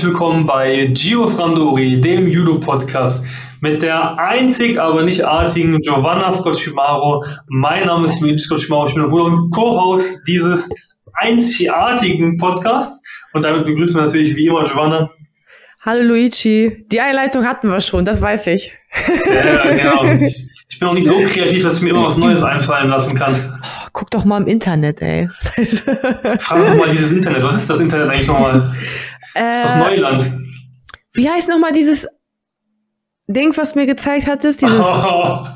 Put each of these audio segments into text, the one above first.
herzlich willkommen bei Gios Randori, dem Judo-Podcast mit der einzig, aber nicht artigen Giovanna Scocchimaro. Mein Name ist Emil Scocchimaro, ich bin der Bruder und Co-Host dieses einzigartigen Podcasts. Und damit begrüßen wir natürlich wie immer Giovanna. Hallo Luigi. Die Einleitung hatten wir schon, das weiß ich. Ja, genau. Ich, ich bin auch nicht so kreativ, dass ich mir immer was Neues einfallen lassen kann. Guck doch mal im Internet, ey. Frag doch mal dieses Internet. Was ist das Internet eigentlich nochmal? Das ist doch Äh, Neuland. Wie heißt nochmal dieses Ding, was mir gezeigt hattest? Dieses. Oh.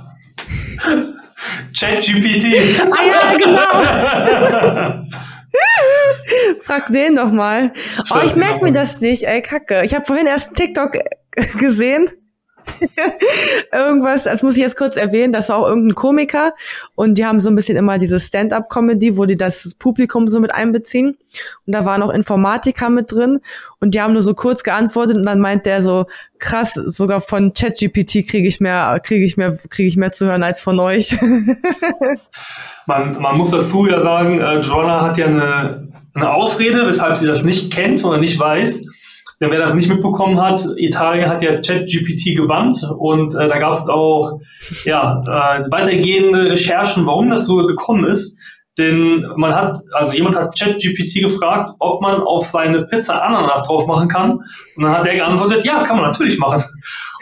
ChatGPT. Ah ja, genau. Frag den doch mal. Oh, ich merke mir das nicht, ey, Kacke. Ich habe vorhin erst einen TikTok gesehen. Irgendwas, das muss ich jetzt kurz erwähnen, das war auch irgendein Komiker und die haben so ein bisschen immer diese Stand-up-Comedy, wo die das Publikum so mit einbeziehen und da waren auch Informatiker mit drin und die haben nur so kurz geantwortet und dann meint der so krass, sogar von ChatGPT kriege ich mehr kriege ich mehr kriege ich mehr zu hören als von euch. Man, man muss dazu ja sagen, äh, Joanna hat ja eine, eine Ausrede, weshalb sie das nicht kennt oder nicht weiß. Denn wer das nicht mitbekommen hat, Italien hat ja ChatGPT gebannt und äh, da gab es auch ja, äh, weitergehende Recherchen, warum das so gekommen ist. Denn man hat, also jemand hat ChatGPT gefragt, ob man auf seine Pizza Ananas drauf machen kann. Und dann hat er geantwortet, ja, kann man natürlich machen.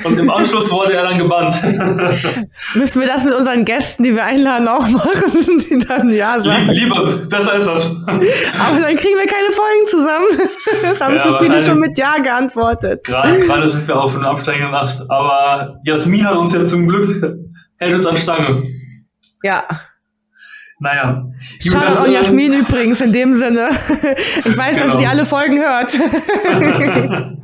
Und im Anschluss wurde er dann gebannt. Müssen wir das mit unseren Gästen, die wir einladen, auch machen, die dann ja sagen. Lie- Lieber, besser ist das. Aber dann kriegen wir keine Folgen zusammen. Das haben Ja, so viele schon mit Ja geantwortet. Gerade, gerade sind wir auf einem absteigenden Ast. Aber Jasmin hat uns ja zum Glück, hält uns an Stange. Ja. Naja. An ähm, Jasmin übrigens in dem Sinne. Ich weiß, dass Genau. sie alle Folgen hört.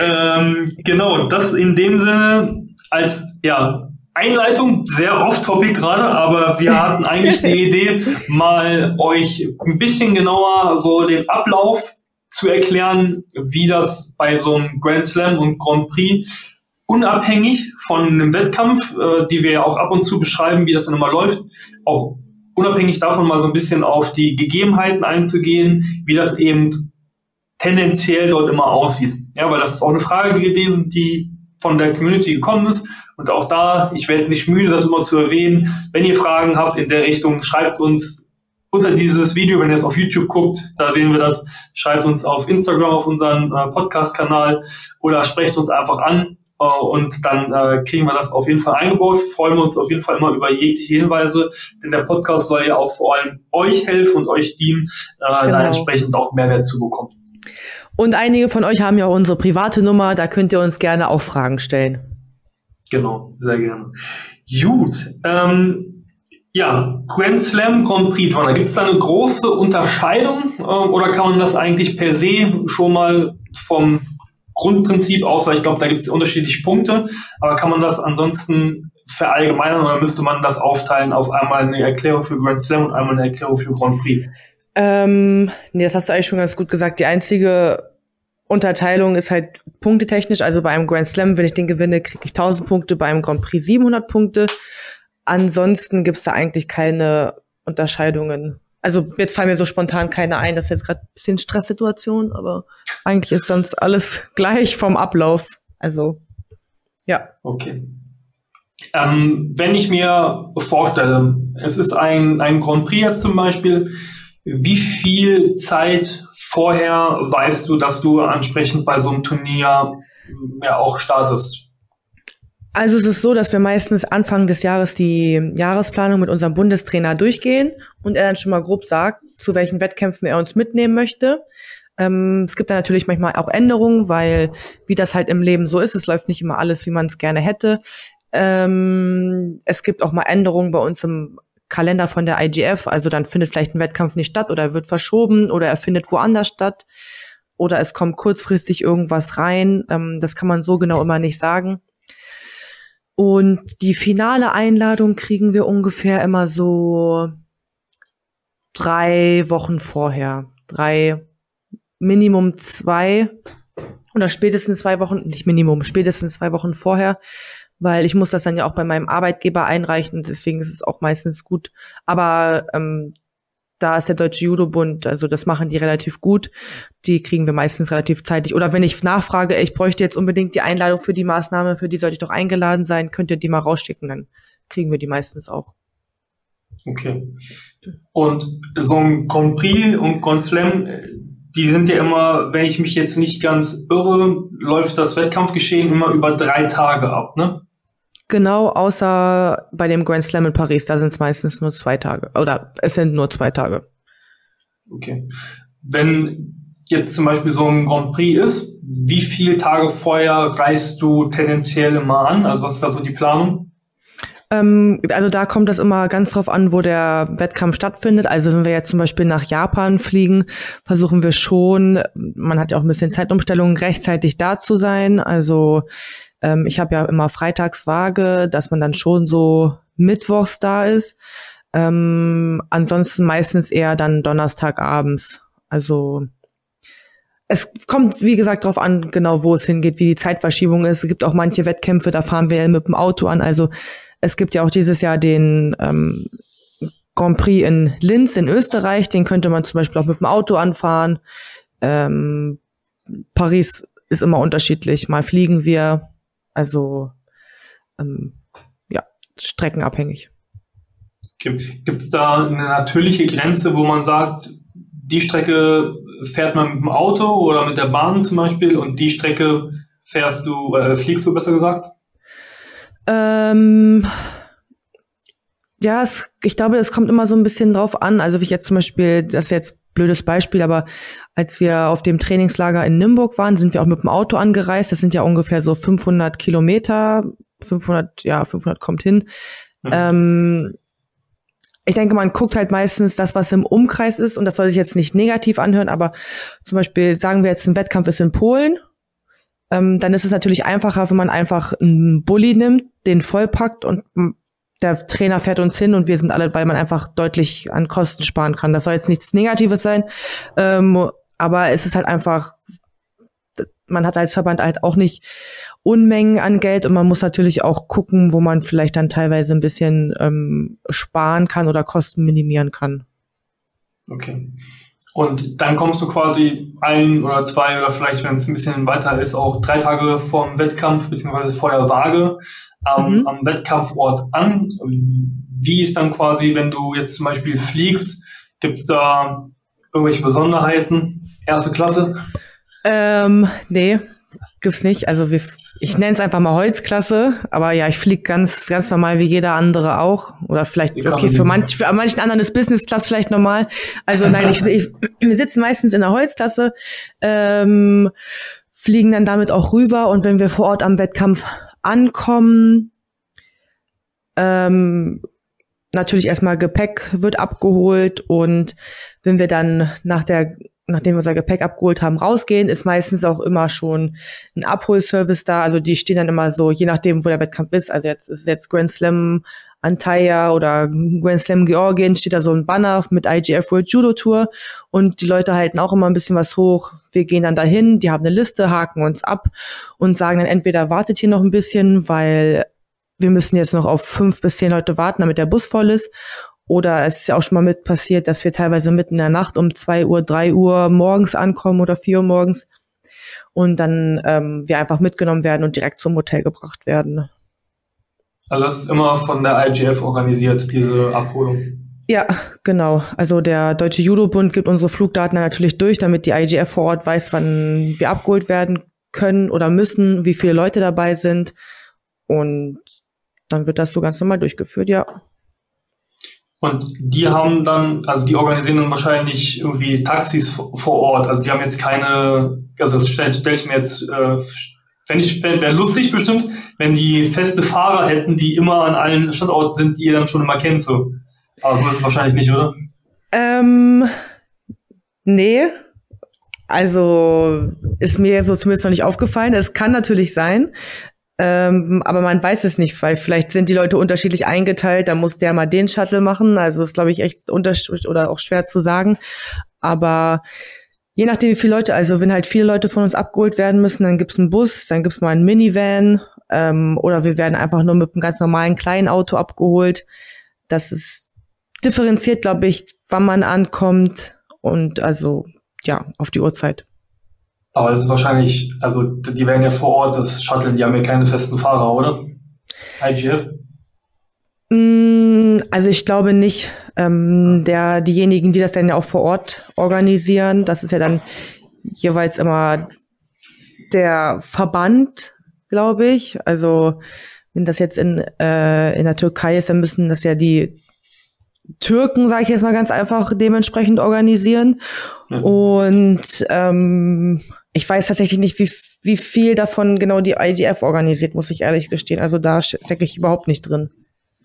ähm, genau, das in dem Sinne als ja, Einleitung, sehr off-topic gerade, aber wir hatten eigentlich die Idee, mal euch ein bisschen genauer so den Ablauf zu erklären, wie das bei so einem Grand Slam und Grand Prix unabhängig von einem Wettkampf, äh, die wir ja auch ab und zu beschreiben, wie das dann immer läuft, auch unabhängig davon mal so ein bisschen auf die Gegebenheiten einzugehen, wie das eben tendenziell dort immer aussieht. Ja, weil das ist auch eine Frage gewesen, die von der Community gekommen ist. Und auch da, ich werde nicht müde, das immer zu erwähnen. Wenn ihr Fragen habt in der Richtung, schreibt uns unter dieses Video, wenn ihr es auf YouTube guckt, da sehen wir das, schreibt uns auf Instagram, auf unseren äh, Podcast-Kanal oder sprecht uns einfach an und dann äh, kriegen wir das auf jeden Fall eingebaut. Freuen wir uns auf jeden Fall immer über jegliche Hinweise, denn der Podcast soll ja auch vor allem euch helfen und euch dienen, äh, Genau. da entsprechend auch Mehrwert zu bekommen. Und einige von euch haben ja auch unsere private Nummer, da könnt ihr uns gerne auch Fragen stellen. Genau, sehr gerne. Gut, ähm, ja, Grand Slam Grand Prix, Joanna, gibt es da eine große Unterscheidung äh, oder kann man das eigentlich per se schon mal vom Grundprinzip weil ich glaube, da gibt es unterschiedliche Punkte, aber kann man das ansonsten verallgemeinern oder müsste man das aufteilen auf einmal eine Erklärung für Grand Slam und einmal eine Erklärung für Grand Prix? Ähm, nee, das hast du eigentlich schon ganz gut gesagt. Die einzige Unterteilung ist halt punktetechnisch. Also bei einem Grand Slam, wenn ich den gewinne, kriege ich 1000 Punkte, bei einem Grand Prix 700 Punkte. Ansonsten gibt's da eigentlich keine Unterscheidungen. Also jetzt fallen mir so spontan keine ein. Das ist jetzt gerade ein bisschen Stresssituation, aber eigentlich ist sonst alles gleich vom Ablauf. Also ja. Okay. Ähm, wenn ich mir vorstelle, es ist ein, ein Grand Prix jetzt zum Beispiel, wie viel Zeit vorher weißt du, dass du entsprechend bei so einem Turnier ja auch startest? Also es ist so, dass wir meistens Anfang des Jahres die Jahresplanung mit unserem Bundestrainer durchgehen und er dann schon mal grob sagt, zu welchen Wettkämpfen er uns mitnehmen möchte. Ähm, es gibt da natürlich manchmal auch Änderungen, weil wie das halt im Leben so ist, es läuft nicht immer alles, wie man es gerne hätte. Ähm, es gibt auch mal Änderungen bei uns im Kalender von der IGF, also dann findet vielleicht ein Wettkampf nicht statt oder wird verschoben oder er findet woanders statt oder es kommt kurzfristig irgendwas rein. Ähm, das kann man so genau immer nicht sagen. Und die finale Einladung kriegen wir ungefähr immer so drei Wochen vorher. Drei, Minimum zwei oder spätestens zwei Wochen, nicht Minimum, spätestens zwei Wochen vorher, weil ich muss das dann ja auch bei meinem Arbeitgeber einreichen und deswegen ist es auch meistens gut. Aber ähm, da ist der Deutsche Judo-Bund, also das machen die relativ gut. Die kriegen wir meistens relativ zeitig. Oder wenn ich nachfrage, ich bräuchte jetzt unbedingt die Einladung für die Maßnahme, für die sollte ich doch eingeladen sein, könnt ihr die mal rausschicken, dann kriegen wir die meistens auch. Okay. Und so ein Grand Prix und Grand Slam, die sind ja immer, wenn ich mich jetzt nicht ganz irre, läuft das Wettkampfgeschehen immer über drei Tage ab, ne? Genau, außer bei dem Grand Slam in Paris, da sind es meistens nur zwei Tage. Oder es sind nur zwei Tage. Okay. Wenn jetzt zum Beispiel so ein Grand Prix ist, wie viele Tage vorher reist du tendenziell immer an? Also was ist da so die Planung? Ähm, also da kommt das immer ganz drauf an, wo der Wettkampf stattfindet. Also wenn wir jetzt zum Beispiel nach Japan fliegen, versuchen wir schon, man hat ja auch ein bisschen Zeitumstellung, rechtzeitig da zu sein. Also ähm, ich habe ja immer Freitagswaage, dass man dann schon so mittwochs da ist. Ähm, ansonsten meistens eher dann Donnerstagabends. Also es kommt, wie gesagt, darauf an, genau wo es hingeht, wie die Zeitverschiebung ist. Es gibt auch manche Wettkämpfe, da fahren wir mit dem Auto an. Also es gibt ja auch dieses Jahr den ähm, Grand Prix in Linz in Österreich. Den könnte man zum Beispiel auch mit dem Auto anfahren. Ähm, Paris ist immer unterschiedlich. Mal fliegen wir. Also ähm, ja, streckenabhängig. Gibt es da eine natürliche Grenze, wo man sagt, die Strecke fährt man mit dem Auto oder mit der Bahn zum Beispiel und die Strecke fährst du, äh, fliegst du besser gesagt? Ähm, ja, es, ich glaube, es kommt immer so ein bisschen drauf an. Also wie ich jetzt zum Beispiel, das jetzt blödes Beispiel, aber als wir auf dem Trainingslager in Nimburg waren, sind wir auch mit dem Auto angereist. Das sind ja ungefähr so 500 Kilometer. 500, ja, 500 kommt hin. Mhm. Ähm, ich denke, man guckt halt meistens das, was im Umkreis ist, und das soll sich jetzt nicht negativ anhören, aber zum Beispiel sagen wir jetzt, ein Wettkampf ist in Polen, ähm, dann ist es natürlich einfacher, wenn man einfach einen Bulli nimmt, den vollpackt und der Trainer fährt uns hin und wir sind alle, weil man einfach deutlich an Kosten sparen kann. Das soll jetzt nichts Negatives sein, ähm, aber es ist halt einfach, man hat als Verband halt auch nicht Unmengen an Geld und man muss natürlich auch gucken, wo man vielleicht dann teilweise ein bisschen ähm, sparen kann oder Kosten minimieren kann. Okay. Und dann kommst du quasi ein oder zwei oder vielleicht, wenn es ein bisschen weiter ist, auch drei Tage vor dem Wettkampf beziehungsweise vor der Waage ähm, mhm. am Wettkampfort an. Wie ist dann quasi, wenn du jetzt zum Beispiel fliegst, gibt es da irgendwelche Besonderheiten? Erste Klasse? Ähm, nee, gibt's nicht. Also wir ich nenne es einfach mal Holzklasse, aber ja, ich fliege ganz, ganz normal wie jeder andere auch. Oder vielleicht, okay, für, manch, für manchen anderen ist Business Class vielleicht normal. Also nein, ich, ich, wir sitzen meistens in der Holzklasse, ähm, fliegen dann damit auch rüber und wenn wir vor Ort am Wettkampf ankommen, ähm, natürlich erstmal Gepäck wird abgeholt und wenn wir dann nach der nachdem wir unser Gepäck abgeholt haben, rausgehen, ist meistens auch immer schon ein Abholservice da. Also die stehen dann immer so, je nachdem, wo der Wettkampf ist. Also jetzt ist jetzt Grand Slam Antalya oder Grand Slam Georgien, steht da so ein Banner mit IGF World Judo Tour und die Leute halten auch immer ein bisschen was hoch. Wir gehen dann dahin, die haben eine Liste, haken uns ab und sagen dann entweder wartet hier noch ein bisschen, weil wir müssen jetzt noch auf fünf bis zehn Leute warten, damit der Bus voll ist. Oder es ist ja auch schon mal mit passiert, dass wir teilweise mitten in der Nacht um zwei Uhr, drei Uhr morgens ankommen oder vier Uhr morgens und dann ähm, wir einfach mitgenommen werden und direkt zum Hotel gebracht werden. Also das ist immer von der IGF organisiert, diese Abholung. Ja, genau. Also der Deutsche Judo-Bund gibt unsere Flugdaten natürlich durch, damit die IGF vor Ort weiß, wann wir abgeholt werden können oder müssen, wie viele Leute dabei sind. Und dann wird das so ganz normal durchgeführt, ja. Und die haben dann, also die organisieren dann wahrscheinlich irgendwie Taxis vor Ort. Also die haben jetzt keine, also das stelle stell ich mir jetzt, äh, wenn ich, wäre lustig bestimmt, wenn die feste Fahrer hätten, die immer an allen Standorten sind, die ihr dann schon immer kennt. So. Aber so ist es wahrscheinlich nicht, oder? Ähm, nee. Also ist mir so zumindest noch nicht aufgefallen. Es kann natürlich sein. Ähm, aber man weiß es nicht, weil vielleicht sind die Leute unterschiedlich eingeteilt, da muss der mal den Shuttle machen. Also ist, glaube ich, echt unterschiedlich oder auch schwer zu sagen. Aber je nachdem, wie viele Leute, also wenn halt viele Leute von uns abgeholt werden müssen, dann gibt's einen Bus, dann gibt's mal einen Minivan ähm, oder wir werden einfach nur mit einem ganz normalen kleinen Auto abgeholt. Das ist differenziert, glaube ich, wann man ankommt und also ja, auf die Uhrzeit. Aber das ist wahrscheinlich, also die werden ja vor Ort das Shuttle, die haben ja keine festen Fahrer, oder? IGF? Mm, also ich glaube nicht. Ähm, der, diejenigen, die das dann ja auch vor Ort organisieren, das ist ja dann jeweils immer der Verband, glaube ich. Also wenn das jetzt in, äh, in der Türkei ist, dann müssen das ja die Türken, sage ich jetzt mal ganz einfach, dementsprechend organisieren. Mhm. Und ähm, ich weiß tatsächlich nicht, wie, wie viel davon genau die IGF organisiert, muss ich ehrlich gestehen. Also da stecke ich überhaupt nicht drin.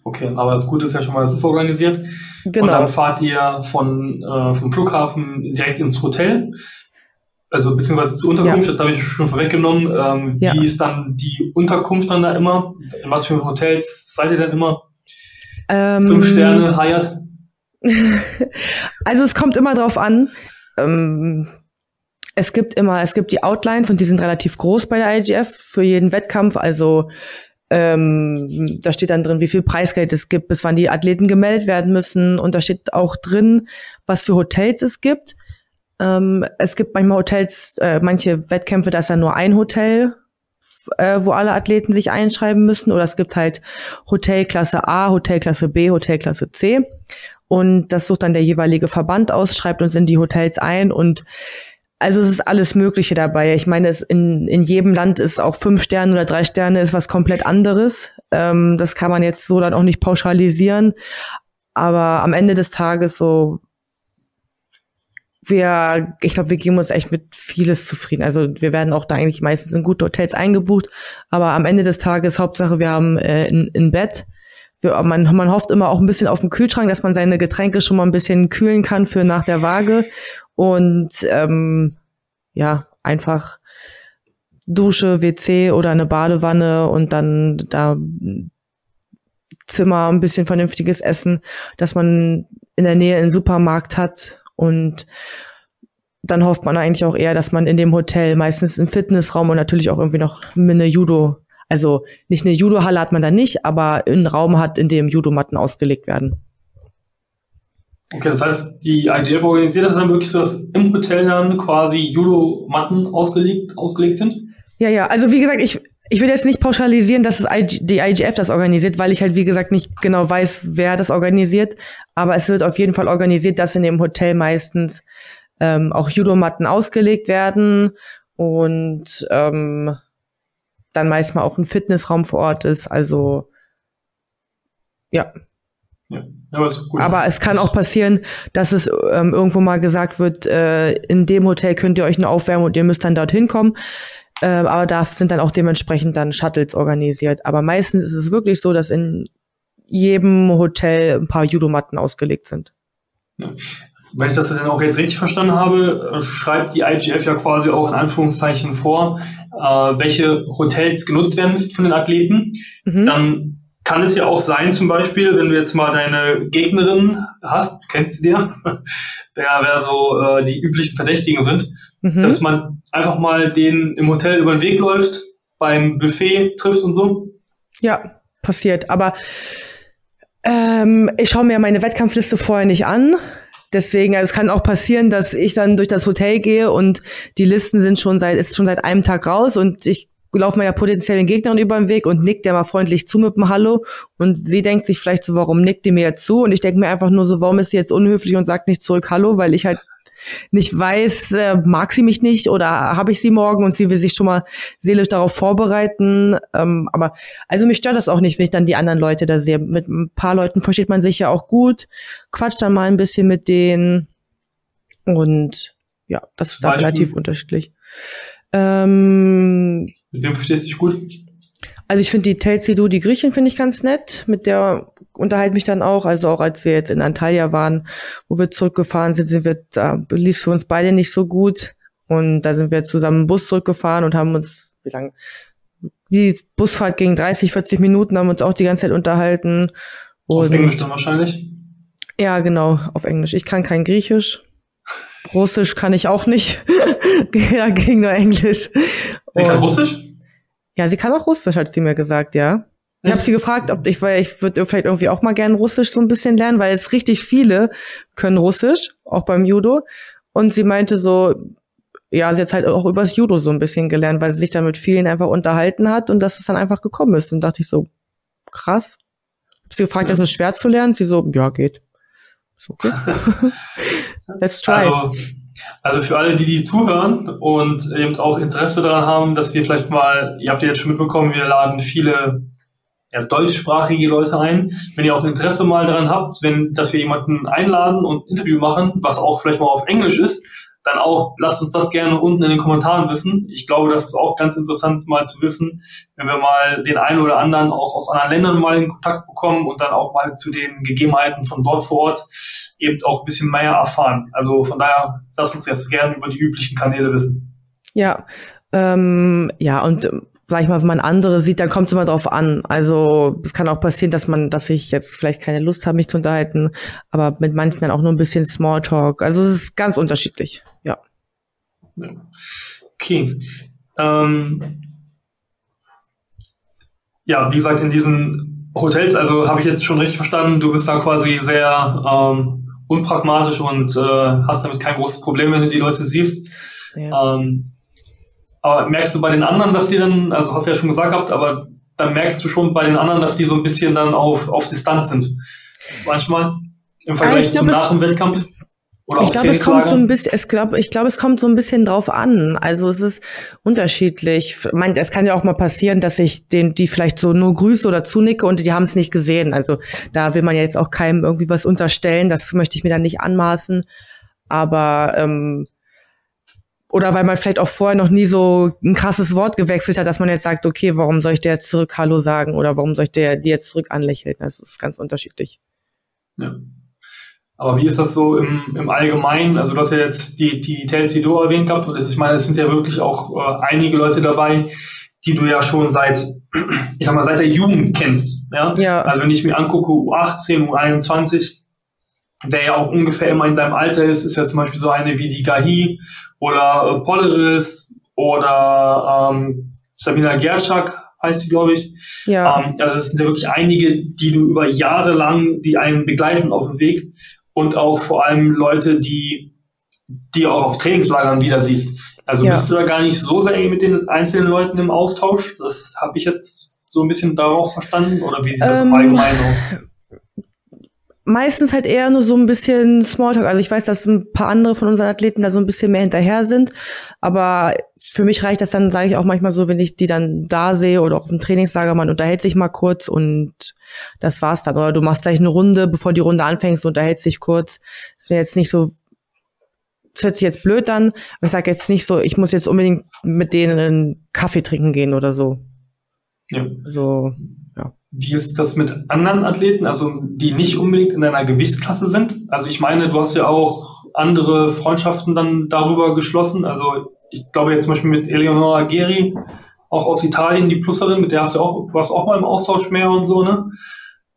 Okay, aber das Gute ist ja schon mal, es ist organisiert. Genau. Und dann fahrt ihr von, äh, vom Flughafen direkt ins Hotel. Also beziehungsweise zur Unterkunft, ja. jetzt habe ich schon vorweggenommen. Ähm, ja. Wie ist dann die Unterkunft dann da immer? In was für Hotels seid ihr denn immer? Ähm, Fünf Sterne, Hyatt? also es kommt immer drauf an. Ähm, es gibt immer, es gibt die Outlines und die sind relativ groß bei der IGF für jeden Wettkampf. Also ähm, da steht dann drin, wie viel Preisgeld es gibt, bis wann die Athleten gemeldet werden müssen. Und da steht auch drin, was für Hotels es gibt. Ähm, es gibt manchmal Hotels, äh, manche Wettkämpfe, da ist dann nur ein Hotel, äh, wo alle Athleten sich einschreiben müssen. Oder es gibt halt Hotelklasse A, Hotelklasse B, Hotelklasse C. Und das sucht dann der jeweilige Verband aus, schreibt uns in die Hotels ein und also es ist alles Mögliche dabei. Ich meine, es in, in jedem Land ist auch fünf Sterne oder drei Sterne ist was komplett anderes. Ähm, das kann man jetzt so dann auch nicht pauschalisieren. Aber am Ende des Tages so, wir, ich glaube, wir geben uns echt mit vieles zufrieden. Also wir werden auch da eigentlich meistens in gute Hotels eingebucht. Aber am Ende des Tages, Hauptsache, wir haben äh, ein, ein Bett. Man, man hofft immer auch ein bisschen auf den Kühlschrank, dass man seine Getränke schon mal ein bisschen kühlen kann für nach der Waage. Und ähm, ja, einfach Dusche, WC oder eine Badewanne und dann da Zimmer, ein bisschen vernünftiges Essen, dass man in der Nähe einen Supermarkt hat. Und dann hofft man eigentlich auch eher, dass man in dem Hotel meistens einen Fitnessraum und natürlich auch irgendwie noch eine Judo, also nicht eine Judo-Halle hat man da nicht, aber einen Raum hat, in dem Judomatten ausgelegt werden. Okay, das heißt, die IDF organisiert das dann wirklich so, dass im Hotel dann quasi Judo-Matten ausgelegt, ausgelegt sind? Ja, ja, also wie gesagt, ich, ich will jetzt nicht pauschalisieren, dass es IG, die IGF das organisiert, weil ich halt, wie gesagt, nicht genau weiß, wer das organisiert. Aber es wird auf jeden Fall organisiert, dass in dem Hotel meistens ähm, auch Judomatten ausgelegt werden und ähm, dann meistens auch ein Fitnessraum vor Ort ist. Also ja. Ja, aber, aber es kann auch passieren, dass es ähm, irgendwo mal gesagt wird, äh, in dem Hotel könnt ihr euch nur aufwärmen und ihr müsst dann dorthin kommen. Äh, aber da sind dann auch dementsprechend dann Shuttles organisiert. Aber meistens ist es wirklich so, dass in jedem Hotel ein paar Judomatten ausgelegt sind. Ja. Wenn ich das dann auch jetzt richtig verstanden habe, äh, schreibt die IGF ja quasi auch in Anführungszeichen vor, äh, welche Hotels genutzt werden müssen von den Athleten. Mhm. Dann kann es ja auch sein, zum Beispiel, wenn du jetzt mal deine Gegnerin hast, du kennst sie dir, wer, wer so äh, die üblichen Verdächtigen sind, mhm. dass man einfach mal den im Hotel über den Weg läuft, beim Buffet trifft und so. Ja, passiert. Aber ähm, ich schaue mir meine Wettkampfliste vorher nicht an. Deswegen, also es kann auch passieren, dass ich dann durch das Hotel gehe und die Listen sind schon seit, ist schon seit einem Tag raus und ich laufe meiner potenziellen Gegnerin über den Weg und nickt der mal freundlich zu mit dem Hallo und sie denkt sich vielleicht so, warum nickt die mir jetzt zu? Und ich denke mir einfach nur so, warum ist sie jetzt unhöflich und sagt nicht zurück Hallo, weil ich halt nicht weiß, äh, mag sie mich nicht oder habe ich sie morgen und sie will sich schon mal seelisch darauf vorbereiten. Ähm, aber also mich stört das auch nicht, wenn ich dann die anderen Leute da sehe. Mit ein paar Leuten versteht man sich ja auch gut, quatscht dann mal ein bisschen mit denen und ja, das ist da relativ unterschiedlich. Ähm, mit wem verstehst du dich gut? Also ich finde die Telsidu, die Griechin, finde ich ganz nett. Mit der unterhalte mich dann auch. Also auch als wir jetzt in Antalya waren, wo wir zurückgefahren sind, sind wir, da lief für uns beide nicht so gut. Und da sind wir zusammen im Bus zurückgefahren und haben uns, wie lange? Die Busfahrt ging 30, 40 Minuten, haben uns auch die ganze Zeit unterhalten. Und auf Englisch dann wahrscheinlich? Ja, genau, auf Englisch. Ich kann kein Griechisch. Russisch kann ich auch nicht. ja, ging nur Englisch. Sie kann Russisch? Ja, sie kann auch Russisch, hat sie mir gesagt, ja. Ich habe sie gefragt, ob ich, weil ich würde vielleicht irgendwie auch mal gerne Russisch so ein bisschen lernen, weil es richtig viele können Russisch, auch beim Judo. Und sie meinte so, ja, sie hat halt auch übers Judo so ein bisschen gelernt, weil sie sich dann mit vielen einfach unterhalten hat und dass es dann einfach gekommen ist. Und dachte ich so, krass. Hab sie gefragt, ja. ist es schwer zu lernen? Sie so, ja, geht. Ist okay. Let's try. Also, also für alle, die die zuhören und eben auch Interesse daran haben, dass wir vielleicht mal, ihr habt ja jetzt schon mitbekommen, wir laden viele ja, deutschsprachige Leute ein. Wenn ihr auch Interesse mal daran habt, wenn, dass wir jemanden einladen und Interview machen, was auch vielleicht mal auf Englisch ist, dann auch lasst uns das gerne unten in den Kommentaren wissen. Ich glaube, das ist auch ganz interessant mal zu wissen, wenn wir mal den einen oder anderen auch aus anderen Ländern mal in Kontakt bekommen und dann auch mal zu den Gegebenheiten von dort vor Ort eben auch ein bisschen mehr erfahren. Also von daher lasst uns jetzt gerne über die üblichen Kanäle wissen. Ja, ähm, ja und sag ich mal, wenn man andere sieht, dann kommt es immer drauf an. Also es kann auch passieren, dass man, dass ich jetzt vielleicht keine Lust habe, mich zu unterhalten, aber mit manchen dann auch nur ein bisschen Smalltalk. Also es ist ganz unterschiedlich, ja. Okay. Ähm, ja, wie gesagt, in diesen Hotels, also habe ich jetzt schon richtig verstanden, du bist da quasi sehr ähm, unpragmatisch und äh, hast damit kein großes Problem, wenn du die Leute siehst. Ja. Ähm, aber merkst du bei den anderen, dass die dann, also hast du ja schon gesagt gehabt, aber dann merkst du schon bei den anderen, dass die so ein bisschen dann auf, auf Distanz sind. Manchmal im Vergleich zum nach dem Wettkampf. Oder ich glaube, es kommt so ein bisschen, es glaub, ich glaube, es kommt so ein bisschen drauf an. Also es ist unterschiedlich. Ich meine, es kann ja auch mal passieren, dass ich den, die vielleicht so nur grüße oder zunicke und die haben es nicht gesehen. Also da will man ja jetzt auch keinem irgendwie was unterstellen. Das möchte ich mir dann nicht anmaßen. Aber ähm, oder weil man vielleicht auch vorher noch nie so ein krasses Wort gewechselt hat, dass man jetzt sagt, okay, warum soll ich dir jetzt zurück Hallo sagen oder warum soll ich dir, dir jetzt zurück anlächeln? Das ist ganz unterschiedlich. Ja. Aber wie ist das so im, im Allgemeinen? Also du hast ja jetzt die, die Telsido erwähnt gehabt und ich meine, es sind ja wirklich auch äh, einige Leute dabei, die du ja schon seit, ich sag mal, seit der Jugend kennst. Ja? ja. Also wenn ich mir angucke, U18, U21, der ja auch ungefähr immer in deinem Alter ist, ist ja zum Beispiel so eine wie die Gahi oder äh, Poleris oder ähm, Sabina Gerczak heißt die, glaube ich. Ja. Ähm, also es sind ja wirklich einige, die du über Jahre lang, die einen begleiten auf dem Weg und auch vor allem Leute, die die auch auf Trainingslagern wieder siehst. Also ja. bist du da gar nicht so sehr mit den einzelnen Leuten im Austausch? Das habe ich jetzt so ein bisschen daraus verstanden oder wie sieht das ähm, allgemein aus? Meistens halt eher nur so ein bisschen Smalltalk. Also ich weiß, dass ein paar andere von unseren Athleten da so ein bisschen mehr hinterher sind, aber für mich reicht das dann, sage ich auch manchmal so, wenn ich die dann da sehe oder auf dem Trainingslager, man unterhält sich mal kurz und das war's dann. Oder du machst gleich eine Runde, bevor die Runde anfängst, unterhältst dich kurz. Das wäre jetzt nicht so, das hört sich jetzt blöd an, aber ich sage jetzt nicht so, ich muss jetzt unbedingt mit denen einen Kaffee trinken gehen oder so. Ja. So, wie ist das mit anderen Athleten, also die nicht unbedingt in deiner Gewichtsklasse sind? Also ich meine, du hast ja auch andere Freundschaften dann darüber geschlossen. Also ich glaube jetzt zum Beispiel mit Eleonora Geri, auch aus Italien, die Plusserin, mit der hast du auch, warst auch mal im Austausch mehr und so, ne?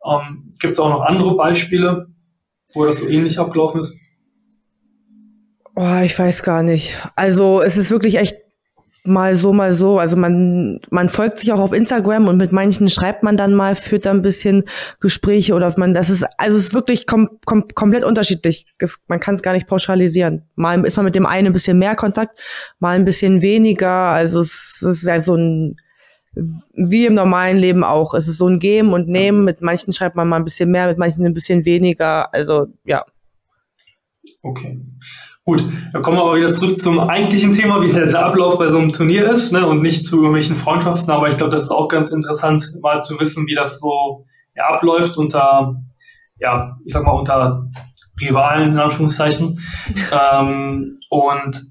Ähm, Gibt es auch noch andere Beispiele, wo das so ähnlich abgelaufen ist? Oh, ich weiß gar nicht. Also es ist wirklich echt mal so, mal so. Also man, man folgt sich auch auf Instagram und mit manchen schreibt man dann mal, führt da ein bisschen Gespräche oder man, das ist, also es ist wirklich kom kom komplett unterschiedlich. man kann es gar nicht pauschalisieren. Mal ist man mit dem einen ein bisschen mehr Kontakt, mal ein bisschen weniger. Also es, es ist ja so ein, wie im normalen Leben auch. Es ist so ein Geben und Nehmen. Mit manchen schreibt man mal ein bisschen mehr, mit manchen ein bisschen weniger. Also, ja. Okay. Gut, dann kommen wir aber wieder zurück zum eigentlichen Thema, wie der Ablauf bei so einem Turnier ist ne, und nicht zu irgendwelchen Freundschaften. Aber ich glaube, das ist auch ganz interessant, mal zu wissen, wie das so ja, abläuft unter, ja, ich sag mal, unter Rivalen, in Anführungszeichen. ähm, und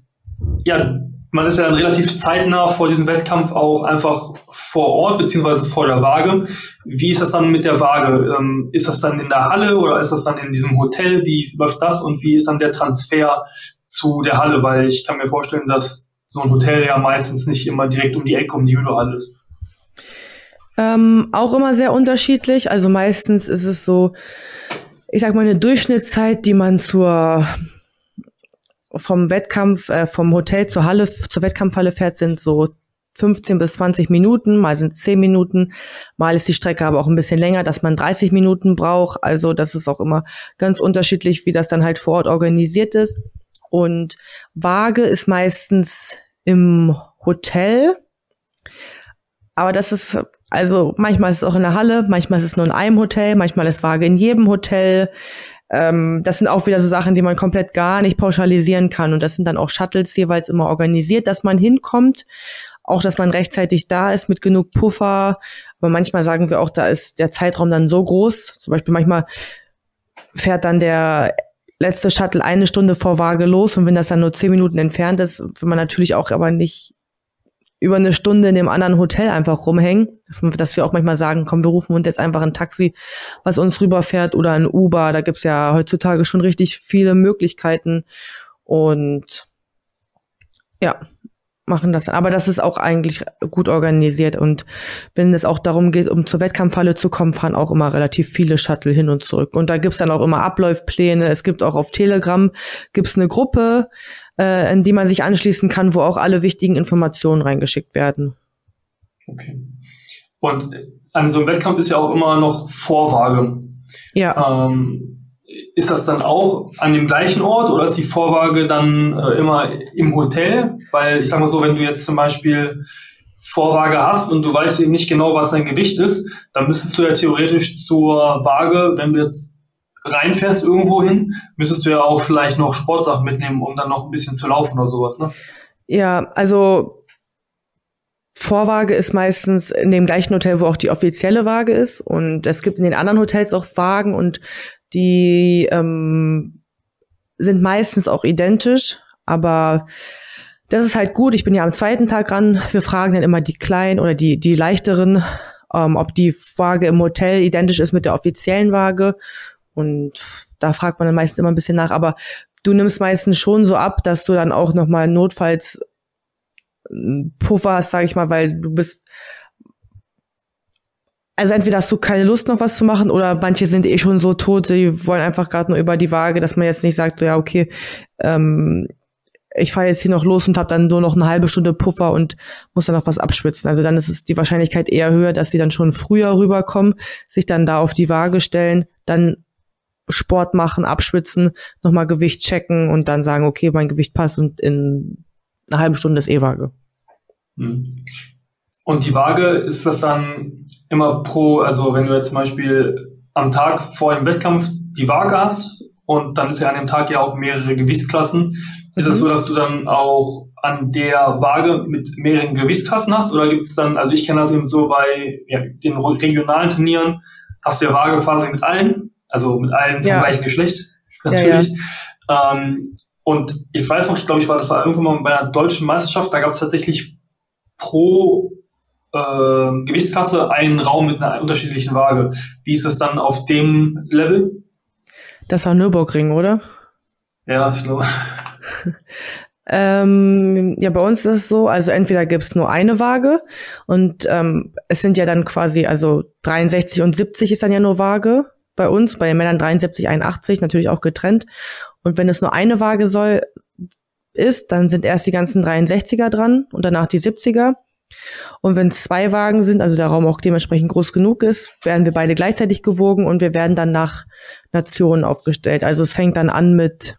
ja, man ist ja dann relativ zeitnah vor diesem Wettkampf auch einfach vor Ort beziehungsweise vor der Waage. Wie ist das dann mit der Waage? Ähm, ist das dann in der Halle oder ist das dann in diesem Hotel? Wie läuft das und wie ist dann der Transfer zu der Halle? Weil ich kann mir vorstellen, dass so ein Hotel ja meistens nicht immer direkt um die Ecke um die Judo-Halle. Ähm, auch immer sehr unterschiedlich. Also meistens ist es so, ich sag mal, eine Durchschnittszeit, die man zur vom Wettkampf, äh, vom Hotel zur Halle, zur Wettkampfhalle fährt, sind so 15 bis 20 Minuten, mal sind 10 Minuten, mal ist die Strecke aber auch ein bisschen länger, dass man 30 Minuten braucht. Also das ist auch immer ganz unterschiedlich, wie das dann halt vor Ort organisiert ist. Und Waage ist meistens im Hotel. Aber das ist, also manchmal ist es auch in der Halle, manchmal ist es nur in einem Hotel, manchmal ist Waage in jedem Hotel. Ähm, das sind auch wieder so Sachen, die man komplett gar nicht pauschalisieren kann. Und das sind dann auch Shuttles jeweils immer organisiert, dass man hinkommt. Auch, dass man rechtzeitig da ist mit genug Puffer. Aber manchmal sagen wir auch, da ist der Zeitraum dann so groß. Zum Beispiel manchmal fährt dann der letzte Shuttle eine Stunde vor Waage los und wenn das dann nur zehn Minuten entfernt ist, will man natürlich auch aber nicht über eine Stunde in dem anderen Hotel einfach rumhängen, dass, wir auch manchmal sagen, komm, wir rufen uns jetzt einfach ein Taxi, was uns rüberfährt oder ein Uber. Da gibt's ja heutzutage schon richtig viele Möglichkeiten und ja, machen das. Aber das ist auch eigentlich gut organisiert. Und wenn es auch darum geht, um zur Wettkampfhalle zu kommen, fahren auch immer relativ viele Shuttle hin und zurück. Und da gibt's dann auch immer Abläufpläne. Es gibt auch auf Telegram gibt's eine Gruppe, äh, in die man sich anschließen kann, wo auch alle wichtigen Informationen reingeschickt werden. Okay. Und an so einem Wettkampf ist ja auch immer noch Vorwaage. Ja. Ähm, ist das dann auch an dem gleichen Ort oder ist die Vorwaage dann äh, immer im Hotel? Weil ich sage mal so, wenn du jetzt zum Beispiel Vorwaage hast und du weißt eben nicht genau, was dein Gewicht ist, dann müsstest du ja theoretisch zur Waage, wenn du jetzt reinfährst irgendwo hin, müsstest du ja auch vielleicht noch Sportsachen mitnehmen, um dann noch ein bisschen zu laufen oder sowas, ne? Ja, also Vorwaage ist meistens in dem gleichen Hotel, wo auch die offizielle Waage ist. Und es gibt in den anderen Hotels auch Wagen und die ähm, sind meistens auch identisch, aber das ist halt gut. Ich bin ja am zweiten Tag ran. Wir fragen dann immer die kleinen oder die, die leichteren, ähm, ob die Waage im Hotel identisch ist mit der offiziellen Waage. Und da fragt man dann meistens immer ein bisschen nach. Aber du nimmst meistens schon so ab, dass du dann auch nochmal notfalls Puffer hast, sage ich mal, weil du bist also entweder hast du keine Lust noch was zu machen oder manche sind eh schon so tot, die wollen einfach gerade nur über die Waage, dass man jetzt nicht sagt, ja okay, ähm, ich fahre jetzt hier noch los und habe dann nur noch eine halbe Stunde Puffer und muss dann noch was abschwitzen. Also dann ist es die Wahrscheinlichkeit eher höher, dass sie dann schon früher rüberkommen, sich dann da auf die Waage stellen, dann Sport machen, abschwitzen, nochmal Gewicht checken und dann sagen, okay, mein Gewicht passt und in einer halben Stunde ist eh Waage. Hm. Und die Waage, ist das dann immer pro, also wenn du jetzt zum Beispiel am Tag vor dem Wettkampf die Waage hast und dann ist ja an dem Tag ja auch mehrere Gewichtsklassen, ist es mhm. so, dass du dann auch an der Waage mit mehreren Gewichtsklassen hast oder gibt es dann, also ich kenne das eben so bei ja, den regionalen Turnieren, hast du ja Waage quasi mit allen, also mit allen vom ja. gleichen Geschlecht natürlich. Ja, ähm, und ich weiß noch, ich glaube, ich war das war irgendwann mal bei einer deutschen Meisterschaft, da gab es tatsächlich pro äh, Gewichtsklasse einen Raum mit einer unterschiedlichen Waage. Wie ist es dann auf dem Level? Das war Nürburgring, oder? Ja, ich glaube. ähm, ja, bei uns ist es so, also entweder gibt's nur eine Waage und ähm, es sind ja dann quasi, also 63 und 70 ist dann ja nur Waage bei uns, bei den Männern 73, 81, natürlich auch getrennt. Und wenn es nur eine Waage soll, ist, dann sind erst die ganzen 63er dran und danach die 70er. Und wenn zwei Wagen sind, also der Raum auch dementsprechend groß genug ist, werden wir beide gleichzeitig gewogen und wir werden dann nach Nationen aufgestellt. Also es fängt dann an mit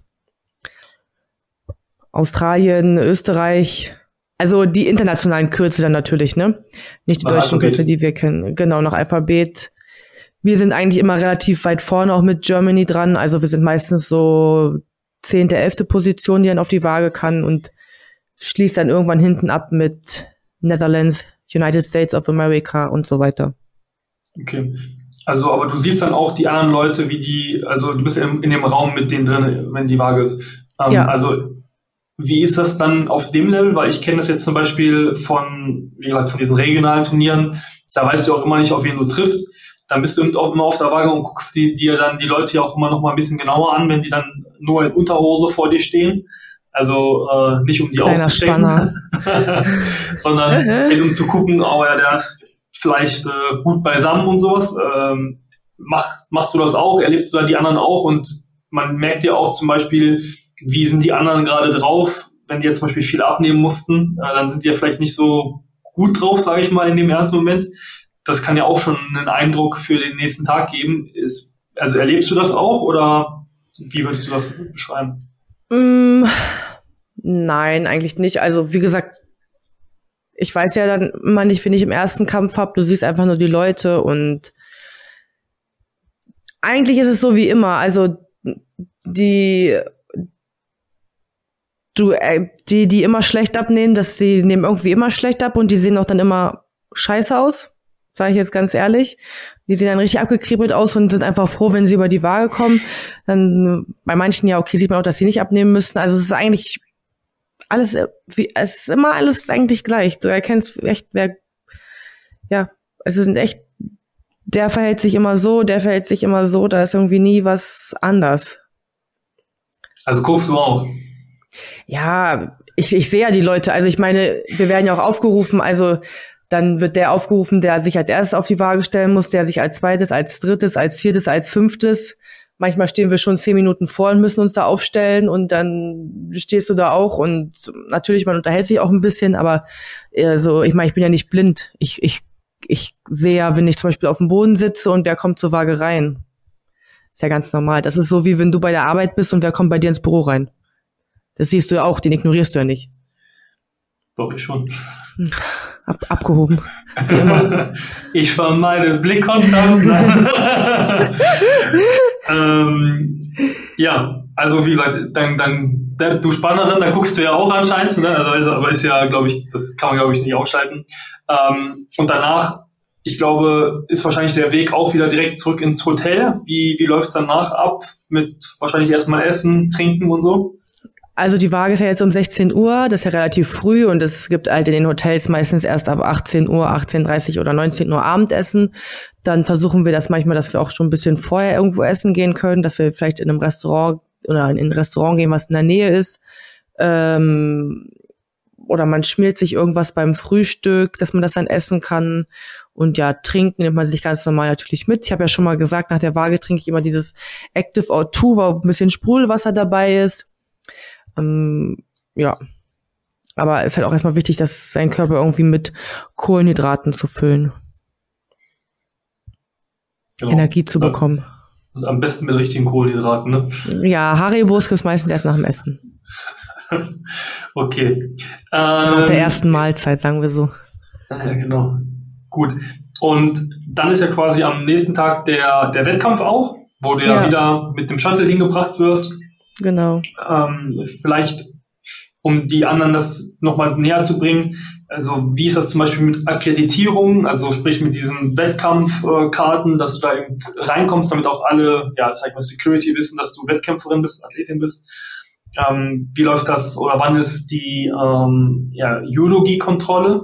Australien, Österreich, also die internationalen Kürze dann natürlich, ne? Nicht die nach deutschen Alphabet. Kürze, die wir kennen. Genau, nach Alphabet. Wir sind eigentlich immer relativ weit vorne auch mit Germany dran. Also wir sind meistens so zehnte, elfte Position, die dann auf die Waage kann und schließt dann irgendwann hinten ab mit Netherlands, United States of America und so weiter. Okay. Also, aber du siehst dann auch die anderen Leute, wie die, also du bist in, in dem Raum mit denen drin, wenn die Waage ist. Ähm, ja. Also, wie ist das dann auf dem Level? Weil ich kenne das jetzt zum Beispiel von, wie gesagt, von diesen regionalen Turnieren. Da weißt du auch immer nicht, auf wen du triffst. Dann bist du auch immer auf der Waage und guckst dir dann die Leute ja auch immer noch mal ein bisschen genauer an, wenn die dann nur in Unterhose vor dir stehen. Also äh, nicht um die Kleiner auszustecken, sondern um zu gucken, oh ja, der ist vielleicht äh, gut beisammen und sowas. Ähm, mach, machst du das auch? Erlebst du da die anderen auch? Und man merkt ja auch zum Beispiel, wie sind die anderen gerade drauf, wenn die jetzt zum Beispiel viel abnehmen mussten, äh, dann sind die ja vielleicht nicht so gut drauf, sage ich mal, in dem ersten Moment. Das kann ja auch schon einen Eindruck für den nächsten Tag geben. Ist, also erlebst du das auch oder wie würdest du das beschreiben? Mm, nein, eigentlich nicht. Also wie gesagt, ich weiß ja dann immer nicht, wenn ich im ersten Kampf hab, du siehst einfach nur die Leute und eigentlich ist es so wie immer. Also die du äh, die die immer schlecht abnehmen, dass sie nehmen irgendwie immer schlecht ab und die sehen auch dann immer scheiße aus, sage ich jetzt ganz ehrlich. Die sehen dann richtig abgekribbelt aus und sind einfach froh, wenn sie über die Waage kommen. Dann bei manchen ja okay sieht man auch, dass sie nicht abnehmen müssen. Also es ist eigentlich alles wie es ist immer alles eigentlich gleich. Du erkennst echt wer ja, es sind echt der verhält sich immer so, der verhält sich immer so, da ist irgendwie nie was anders. Also guckst du auch? Ja, ich, ich sehe ja die Leute. Also ich meine, wir werden ja auch aufgerufen, also dann wird der aufgerufen, der sich als erstes auf die Waage stellen muss, der sich als zweites, als drittes, als viertes, als fünftes. Manchmal stehen wir schon zehn Minuten vor und müssen uns da aufstellen und dann stehst du da auch und natürlich, man unterhält sich auch ein bisschen, aber also, ich meine, ich bin ja nicht blind. Ich, ich ich sehe ja, wenn ich zum Beispiel auf dem Boden sitze und wer kommt zur Waage rein. Ist ja ganz normal. Das ist so, wie wenn du bei der Arbeit bist und wer kommt bei dir ins Büro rein. Das siehst du ja auch, den ignorierst du ja nicht. Doch, ich schon. Ab, abgehoben. ich vermeide Blickkontakt. ähm, ja, also wie gesagt, dann, dann du Spannerin, da guckst du ja auch anscheinend, ne? also, aber ist ja, glaube ich, das kann man, glaube ich, nicht ausschalten. Ähm, und danach, ich glaube, ist wahrscheinlich der Weg auch wieder direkt zurück ins Hotel. Wie, wie läuft's danach ab? Mit wahrscheinlich erstmal Essen, Trinken und so? Also die Waage ist ja jetzt um 16 Uhr, das ist ja relativ früh und es gibt halt in den Hotels meistens erst ab 18 Uhr, 18.30 oder 19 Uhr Abendessen. Dann versuchen wir das manchmal, dass wir auch schon ein bisschen vorher irgendwo essen gehen können, dass wir vielleicht in einem Restaurant oder in ein Restaurant gehen, was in der Nähe ist. Ähm, oder man schmiert sich irgendwas beim Frühstück, dass man das dann essen kann. Und ja, trinken nimmt man sich ganz normal natürlich mit. Ich habe ja schon mal gesagt, nach der Waage trinke ich immer dieses Active O2, wo ein bisschen Sprudelwasser dabei ist. Ähm, ja. Aber es ist halt auch erstmal wichtig, dass sein Körper irgendwie mit Kohlenhydraten zu füllen. Genau. Energie zu bekommen. Und am besten mit richtigen Kohlenhydraten, ne? Ja, Haribos gibt's meistens erst nach dem Essen. okay. Nach der ähm, ersten Mahlzeit, sagen wir so. Ja, genau. Gut. Und dann ist ja quasi am nächsten Tag der, der Wettkampf auch, wo du ja, ja wieder mit dem Shuttle hingebracht wirst. Genau. Ähm, vielleicht, um die anderen das nochmal näher zu bringen, also wie ist das zum Beispiel mit Akkreditierung, also sprich mit diesen Wettkampfkarten, dass du da eben reinkommst, damit auch alle, ja, sag mal, Security wissen, dass du Wettkämpferin bist, Athletin bist. Ähm, wie läuft das oder wann ist die ähm, ja, Judogi-Kontrolle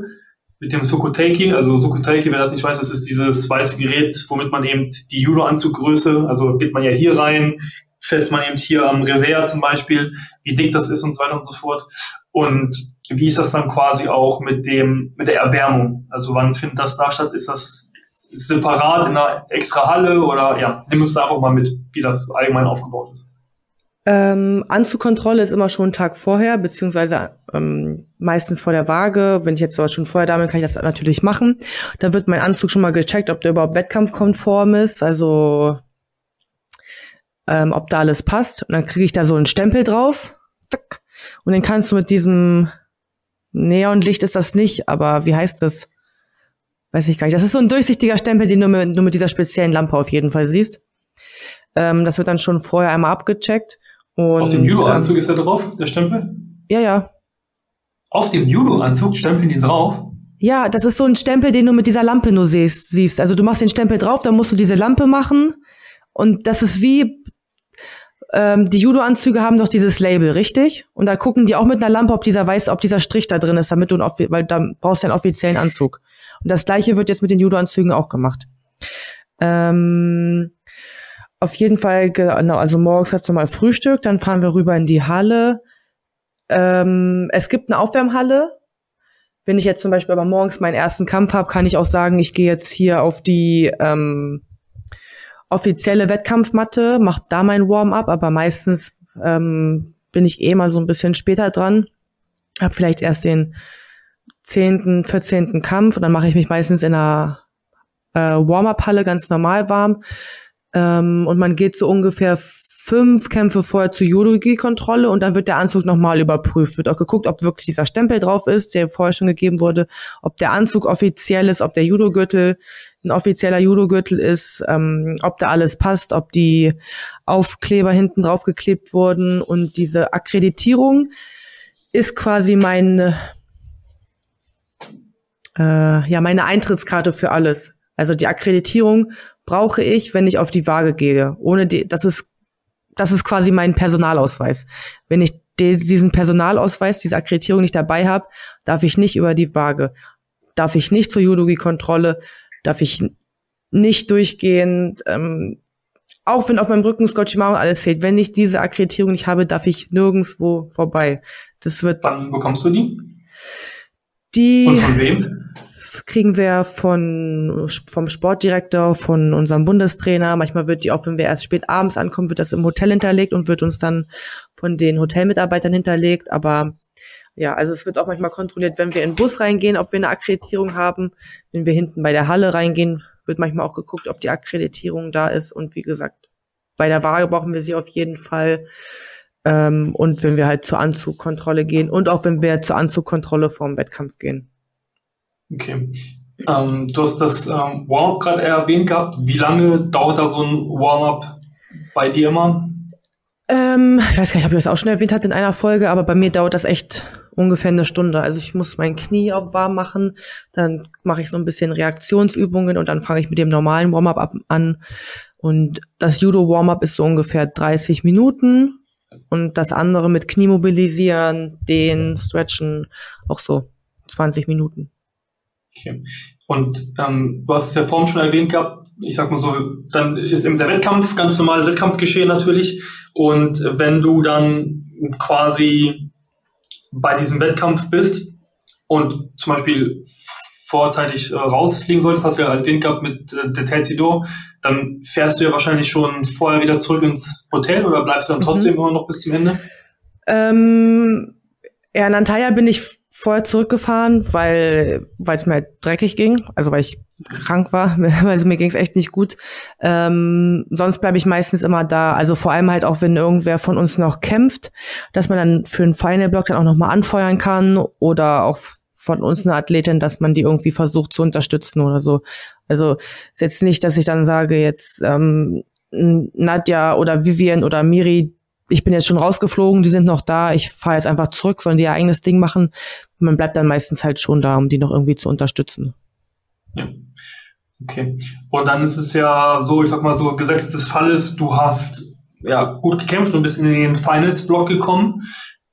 mit dem Sukuteki? Also Sukuteki, wer das nicht weiß, das ist dieses weiße Gerät, womit man eben die Judo-Anzuggröße, also geht man ja hier rein, fässt man eben hier am Revers zum Beispiel, wie dick das ist und so weiter und so fort. Und wie ist das dann quasi auch mit dem, mit der Erwärmung? Also wann findet das da statt? Ist das separat in einer extra Halle oder ja, nimm uns da einfach mal mit, wie das allgemein aufgebaut ist. Ähm, Anzugkontrolle ist immer schon einen Tag vorher, beziehungsweise ähm, meistens vor der Waage. Wenn ich jetzt sowas schon vorher da bin, kann ich das natürlich machen. Da wird mein Anzug schon mal gecheckt, ob der überhaupt wettkampfkonform ist, also ähm, ob da alles passt. Und dann kriege ich da so einen Stempel drauf. Und den kannst du mit diesem Neonlicht ist das nicht, aber wie heißt das? Weiß ich gar nicht. Das ist so ein durchsichtiger Stempel, den du mit, nur mit dieser speziellen Lampe auf jeden Fall siehst. Ähm, das wird dann schon vorher einmal abgecheckt. Und, Auf dem Judo-Anzug ähm, ist er drauf, der Stempel? Ja, ja. Auf dem Judo-Anzug stempeln die drauf? Ja, das ist so ein Stempel, den du mit dieser Lampe nur siehst. siehst. Also du machst den Stempel drauf, dann musst du diese Lampe machen. Und das ist wie, ähm, die Judo-Anzüge haben doch dieses Label, richtig? Und da gucken die auch mit einer Lampe, ob dieser weiß, ob dieser Strich da drin ist, damit du, einen, weil da brauchst du einen offiziellen Anzug. Und das gleiche wird jetzt mit den Judo-Anzügen auch gemacht. Ähm, auf jeden Fall, genau, also morgens hat's nochmal Frühstück, dann fahren wir rüber in die Halle. Ähm, es gibt eine Aufwärmhalle. Wenn ich jetzt zum Beispiel aber morgens meinen ersten Kampf habe, kann ich auch sagen, ich gehe jetzt hier auf die ähm, offizielle Wettkampfmatte, mach da mein Warm-up, aber meistens ähm, bin ich eh mal so ein bisschen später dran. Hab vielleicht erst den zehnten, vierzehnten Kampf und dann mache ich mich meistens in einer äh, Warm-up-Halle ganz normal warm. Ähm, und man geht so ungefähr fünf Kämpfe vorher zur Judogi-Kontrolle und dann wird der Anzug nochmal überprüft. Wird auch geguckt, ob wirklich dieser Stempel drauf ist, der vorher schon gegeben wurde, ob der Anzug offiziell ist, ob der Judo-Gürtel ein offizieller Judo-Gürtel ist, ähm, ob da alles passt, ob die Aufkleber hinten drauf geklebt wurden und diese Akkreditierung ist quasi meine, äh, ja, meine Eintrittskarte für alles. Also die Akkreditierung brauche ich, wenn ich auf die Waage gehe. Ohne die, das ist das ist quasi mein Personalausweis. Wenn ich diesen Personalausweis, diese Akkreditierung nicht dabei habe, darf ich nicht über die Waage, darf ich nicht zur Judogi-Kontrolle, darf ich nicht durchgehen, ähm, auch wenn auf meinem Rücken Scotchy Maro alles zählt. Wenn ich diese Akkreditierung nicht habe, darf ich nirgendwo vorbei. Das wird. Wann bekommst du die? Die. Und von wem? kriegen wir von, vom Sportdirektor, von unserem Bundestrainer. Manchmal wird die auch, wenn wir erst spät abends ankommen, wird das im Hotel hinterlegt und wird uns dann von den Hotelmitarbeitern hinterlegt. Aber ja, also es wird auch manchmal kontrolliert, wenn wir in den Bus reingehen, ob wir eine Akkreditierung haben. Wenn wir hinten bei der Halle reingehen, wird manchmal auch geguckt, ob die Akkreditierung da ist. Und wie gesagt, bei der Waage brauchen wir sie auf jeden Fall. Ähm, und wenn wir halt zur Anzugkontrolle gehen und auch wenn wir zur Anzugkontrolle vorm Wettkampf gehen. Okay. Ähm, du hast das ähm, Warm-up gerade erwähnt gehabt. Wie lange dauert da so ein Warm-up bei dir immer? Ähm, ich weiß gar nicht, ob ich das auch schon erwähnt hatte in einer Folge, aber bei mir dauert das echt ungefähr eine Stunde. Also ich muss mein Knie auch warm machen, dann mache ich so ein bisschen Reaktionsübungen und dann fange ich mit dem normalen Warm-up an. Und das Judo-Warm-up ist so ungefähr 30 Minuten und das andere mit Knie mobilisieren, den Stretchen auch so 20 Minuten. Okay. Und ähm, du hast es ja vorhin schon erwähnt gehabt, ich sag mal so, dann ist eben der Wettkampf, ganz normales Wettkampfgeschehen natürlich. Und wenn du dann quasi bei diesem Wettkampf bist und zum Beispiel vorzeitig äh, rausfliegen solltest, hast du ja erwähnt gehabt mit äh, der Telsido, dann fährst du ja wahrscheinlich schon vorher wieder zurück ins Hotel oder bleibst du dann mhm. trotzdem immer noch bis zum Ende? Ähm, ja, in Antalya bin ich vorher zurückgefahren, weil weil es mir halt dreckig ging, also weil ich krank war, also mir ging es echt nicht gut. Ähm, sonst bleibe ich meistens immer da, also vor allem halt auch, wenn irgendwer von uns noch kämpft, dass man dann für einen Final Block dann auch nochmal anfeuern kann oder auch von uns eine Athletin, dass man die irgendwie versucht zu unterstützen oder so. Also ist jetzt nicht, dass ich dann sage, jetzt ähm, Nadja oder Vivian oder Miri, ich bin jetzt schon rausgeflogen, die sind noch da, ich fahre jetzt einfach zurück, sollen die ihr eigenes Ding machen. Man bleibt dann meistens halt schon da, um die noch irgendwie zu unterstützen. Ja. Okay. Und dann ist es ja so, ich sag mal so, Gesetz des Falles, du hast ja gut gekämpft und bist in den Finals-Block gekommen.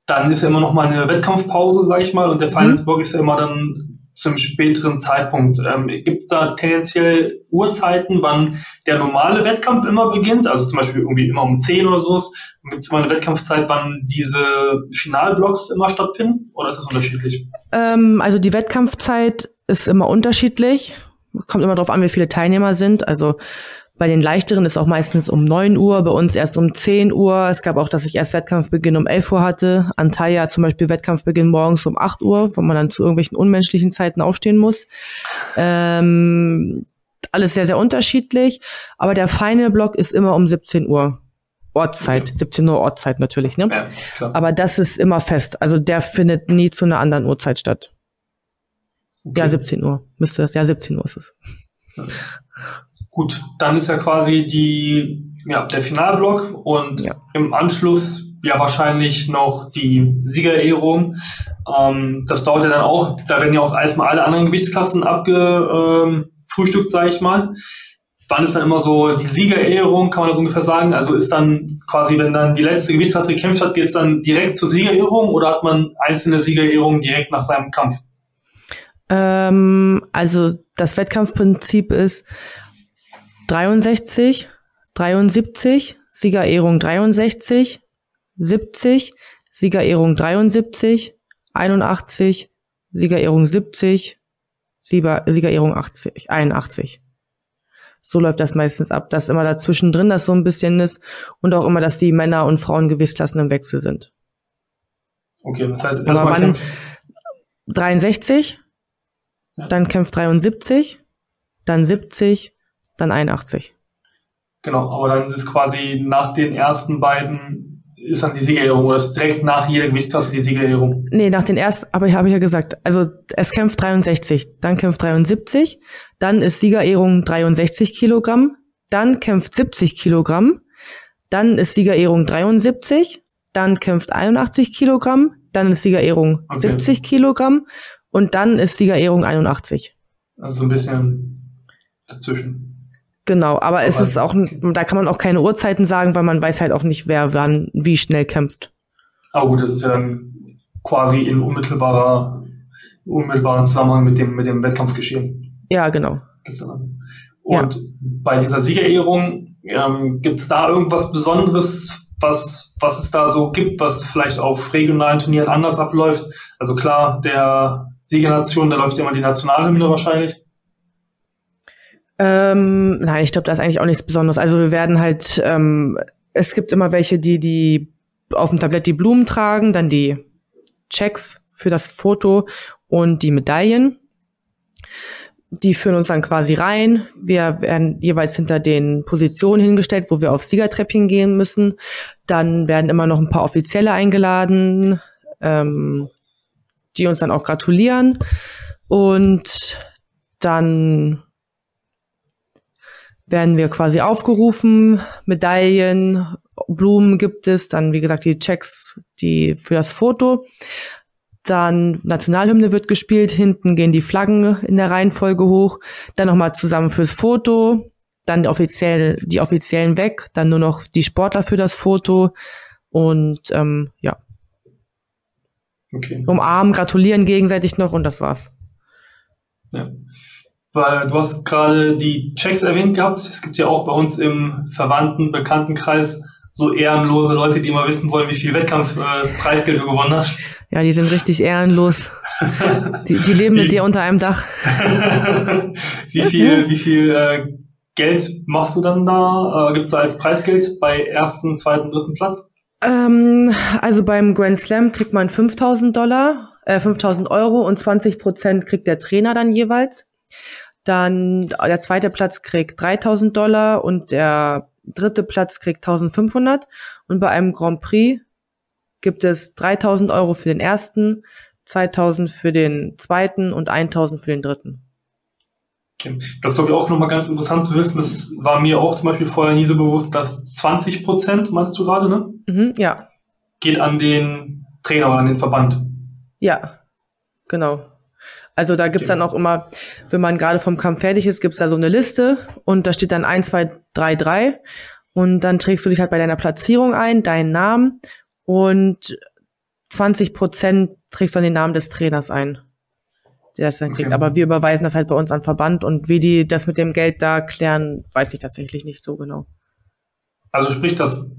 Dann ist ja immer noch mal eine Wettkampfpause, sag ich mal, und der mhm. Finals-Block ist ja immer dann zum späteren Zeitpunkt. Ähm, Gibt es da tendenziell Uhrzeiten, wann der normale Wettkampf immer beginnt? Also zum Beispiel irgendwie immer um 10 oder so. Gibt es immer eine Wettkampfzeit, wann diese Finalblocks immer stattfinden? Oder ist das unterschiedlich? Ähm, also die Wettkampfzeit ist immer unterschiedlich. Kommt immer darauf an, wie viele Teilnehmer sind. Also bei den leichteren ist auch meistens um 9 Uhr, bei uns erst um 10 Uhr. Es gab auch, dass ich erst Wettkampfbeginn um 11 Uhr hatte. Antalya zum Beispiel Wettkampfbeginn morgens um 8 Uhr, wo man dann zu irgendwelchen unmenschlichen Zeiten aufstehen muss. Ähm, alles sehr, sehr unterschiedlich. Aber der Final Block ist immer um 17 Uhr. Ortszeit, okay. 17 Uhr Ortszeit natürlich, ne? Ja, Aber das ist immer fest. Also der findet nie zu einer anderen Uhrzeit statt. Okay. Ja, 17 Uhr müsste das. Ja, 17 Uhr ist es. Gut, dann ist ja quasi die, ja, der Finalblock und ja. im Anschluss ja wahrscheinlich noch die Siegerehrung. Ähm, das dauert ja dann auch, da werden ja auch erstmal alle anderen Gewichtsklassen abgefrühstückt, sage ich mal. Wann ist dann immer so die Siegerehrung, kann man das ungefähr sagen? Also ist dann quasi, wenn dann die letzte Gewichtsklasse gekämpft hat, geht es dann direkt zur Siegerehrung oder hat man einzelne Siegerehrungen direkt nach seinem Kampf? Ähm, also das Wettkampfprinzip ist, 63, 73, Siegerehrung 63, 70, Siegerehrung 73, 81, Siegerehrung 70, Siegerehrung 80, 81. So läuft das meistens ab, dass immer dazwischen drin das so ein bisschen ist und auch immer, dass die Männer- und Frauengewichtsklassen im Wechsel sind. Okay, das heißt, erstmal 63, ja. Dann kämpft 73, dann 70, dann 81. Genau, aber dann ist es quasi nach den ersten beiden ist dann die Siegerehrung oder ist direkt nach jeder Gewichtsklasse die Siegerehrung? Nee, nach den ersten, aber ich habe ja gesagt, also es kämpft 63, dann kämpft 73, dann ist Siegerehrung 63 Kilogramm, dann kämpft 70 Kilogramm, dann ist Siegerehrung 73, dann kämpft 81 Kilogramm, dann ist Siegerehrung okay. 70 Kilogramm und dann ist Siegerehrung 81. Also ein bisschen dazwischen. Genau, aber, aber es ist auch, da kann man auch keine Uhrzeiten sagen, weil man weiß halt auch nicht, wer wann wie schnell kämpft. Aber gut, das ist ja dann quasi in unmittelbarer, unmittelbaren Zusammenhang mit dem, mit dem Wettkampfgeschehen. Ja, genau. Und ja. bei dieser Siegerehrung, ähm, gibt es da irgendwas Besonderes, was, was es da so gibt, was vielleicht auf regionalen Turnieren anders abläuft? Also klar, der Siegernation, da läuft ja immer die Nationalhymne wahrscheinlich. Ähm, nein, ich glaube, da ist eigentlich auch nichts Besonderes. Also wir werden halt, ähm, es gibt immer welche, die die auf dem Tablett die Blumen tragen, dann die Checks für das Foto und die Medaillen. Die führen uns dann quasi rein. Wir werden jeweils hinter den Positionen hingestellt, wo wir auf Siegertreppchen gehen müssen. Dann werden immer noch ein paar Offizielle eingeladen, ähm, die uns dann auch gratulieren. Und dann werden wir quasi aufgerufen, Medaillen, Blumen gibt es, dann wie gesagt die Checks, die für das Foto. Dann Nationalhymne wird gespielt, hinten gehen die Flaggen in der Reihenfolge hoch, dann nochmal zusammen fürs Foto, dann offiziell, die offiziellen weg, dann nur noch die Sportler für das Foto und ähm, ja. Okay. Umarmen, gratulieren gegenseitig noch und das war's. Ja weil du hast gerade die Checks erwähnt gehabt. Es gibt ja auch bei uns im Verwandten, Bekanntenkreis so ehrenlose Leute, die immer wissen wollen, wie viel Wettkampfpreisgeld äh, du gewonnen hast. Ja, die sind richtig ehrenlos. die, die leben mit dir unter einem Dach. wie viel, wie viel äh, Geld machst du dann da? Äh, Gibt es da als Preisgeld bei ersten, zweiten, dritten Platz? Ähm, also beim Grand Slam kriegt man 5000 Dollar, äh, 5000 Euro und 20 Prozent kriegt der Trainer dann jeweils. Dann der zweite Platz kriegt 3000 Dollar und der dritte Platz kriegt 1500. Und bei einem Grand Prix gibt es 3000 Euro für den ersten, 2000 für den zweiten und 1000 für den dritten. Okay. Das ist, glaube ich, auch nochmal ganz interessant zu wissen. Das war mir auch zum Beispiel vorher nie so bewusst, dass 20 Prozent, meinst du gerade, ne? Mhm, ja. Geht an den Trainer oder an den Verband. Ja, genau. Also da gibt's dann auch immer, wenn man gerade vom Kampf fertig ist, gibt's da so eine Liste und da steht dann 1, 2, 3, 3 und dann trägst du dich halt bei deiner Platzierung ein, deinen Namen und 20 Prozent trägst du dann den Namen des Trainers ein, der das dann kriegt. Okay. Aber wir überweisen das halt bei uns an Verband und wie die das mit dem Geld da klären, weiß ich tatsächlich nicht so genau. Also sprich, das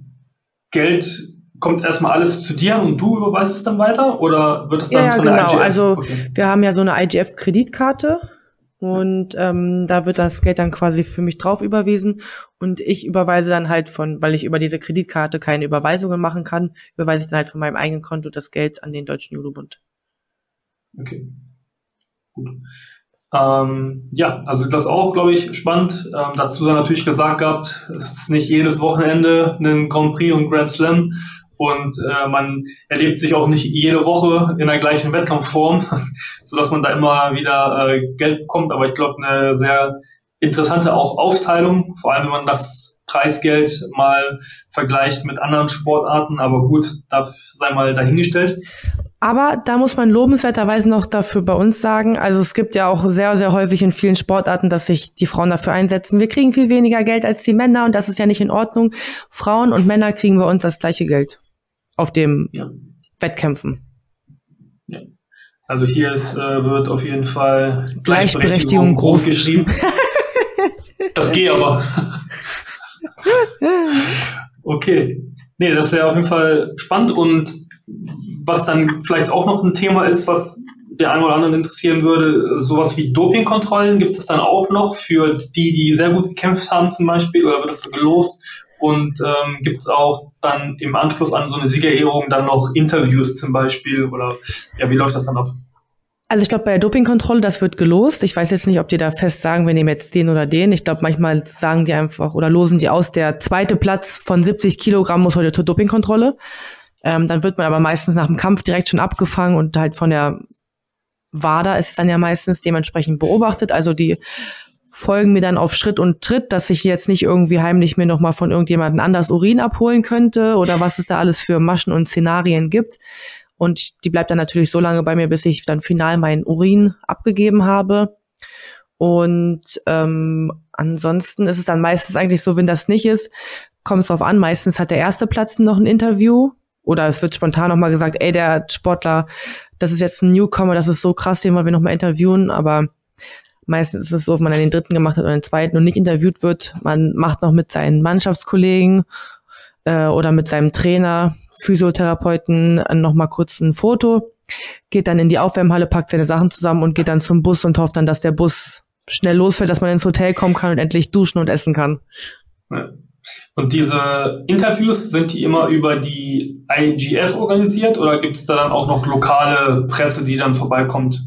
Geld kommt erstmal alles zu dir und du überweist es dann weiter oder wird das dann ja, von genau. der IGF? Also okay. wir haben ja so eine IGF-Kreditkarte und ähm, da wird das Geld dann quasi für mich drauf überwiesen und ich überweise dann halt von, weil ich über diese Kreditkarte keine Überweisungen machen kann, überweise ich dann halt von meinem eigenen Konto das Geld an den Deutschen Judobund. Okay. Gut. Ähm, ja, also das auch, glaube ich, spannend. Ähm, dazu sei natürlich gesagt gehabt, es ist nicht jedes Wochenende ein Grand Prix und Grand Slam und äh, man erlebt sich auch nicht jede Woche in der gleichen Wettkampfform, so dass man da immer wieder äh, Geld bekommt. Aber ich glaube, eine sehr interessante auch Aufteilung, vor allem wenn man das Preisgeld mal vergleicht mit anderen Sportarten. Aber gut, darf sei mal dahingestellt. Aber da muss man lobenswerterweise noch dafür bei uns sagen, also es gibt ja auch sehr, sehr häufig in vielen Sportarten, dass sich die Frauen dafür einsetzen. Wir kriegen viel weniger Geld als die Männer und das ist ja nicht in Ordnung. Frauen und Männer kriegen bei uns das gleiche Geld auf dem ja. Wettkämpfen. Ja. Also hier ist, äh, wird auf jeden Fall Gleichberechtigung, Gleichberechtigung groß geschrieben. das geht aber. Okay. Nee, das wäre auf jeden Fall spannend und was dann vielleicht auch noch ein Thema ist, was der einen oder anderen interessieren würde, sowas wie Dopingkontrollen, gibt es das dann auch noch für die, die sehr gut gekämpft haben zum Beispiel, oder wird das so gelost? Und ähm, gibt es auch dann im Anschluss an so eine Siegerehrung dann noch Interviews zum Beispiel? Oder ja, wie läuft das dann ab? Also ich glaube, bei der Dopingkontrolle, das wird gelost. Ich weiß jetzt nicht, ob die da fest sagen, wir nehmen jetzt den oder den. Ich glaube, manchmal sagen die einfach oder losen die aus, der zweite Platz von 70 Kilogramm muss heute zur Dopingkontrolle. Ähm, dann wird man aber meistens nach dem Kampf direkt schon abgefangen und halt von der WADA ist es dann ja meistens dementsprechend beobachtet. Also die folgen mir dann auf Schritt und Tritt, dass ich jetzt nicht irgendwie heimlich mir nochmal von irgendjemandem anders Urin abholen könnte oder was es da alles für Maschen und Szenarien gibt. Und die bleibt dann natürlich so lange bei mir, bis ich dann final meinen Urin abgegeben habe. Und ähm, ansonsten ist es dann meistens eigentlich so, wenn das nicht ist, kommt es drauf an. Meistens hat der erste Platz noch ein Interview oder es wird spontan nochmal gesagt, ey, der Sportler, das ist jetzt ein Newcomer, das ist so krass, den wollen wir nochmal interviewen. Aber meistens ist es so, wenn man dann den dritten gemacht hat oder den zweiten und nicht interviewt wird, man macht noch mit seinen Mannschaftskollegen äh, oder mit seinem Trainer Physiotherapeuten noch mal kurz ein Foto, geht dann in die Aufwärmhalle, packt seine Sachen zusammen und geht dann zum Bus und hofft dann, dass der Bus schnell losfährt, dass man ins Hotel kommen kann und endlich duschen und essen kann. Ja. Und diese Interviews, sind die immer über die IGF organisiert oder gibt es da dann auch noch lokale Presse, die dann vorbeikommt?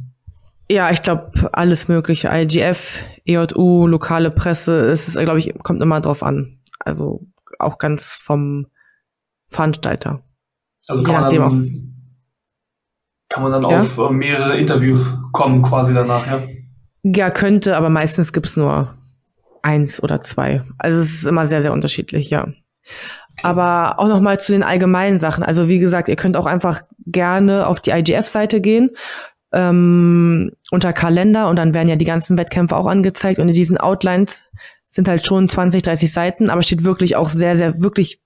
Ja, ich glaube, alles mögliche. IGF, EJU, lokale Presse, ist es, glaube ich, kommt immer drauf an. Also auch ganz vom Veranstalter. Also kann man, dann, kann man dann ja? auf äh, mehrere Interviews kommen quasi danach, ja? Ja, könnte, aber meistens gibt's nur eins oder zwei. Also es ist immer sehr, sehr unterschiedlich, ja. Aber auch noch mal zu den allgemeinen Sachen. Also wie gesagt, ihr könnt auch einfach gerne auf die IGF-Seite gehen ähm, unter Kalender und dann werden ja die ganzen Wettkämpfe auch angezeigt und in diesen Outlines sind halt schon 20, 30 Seiten, aber steht wirklich auch sehr, sehr, wirklich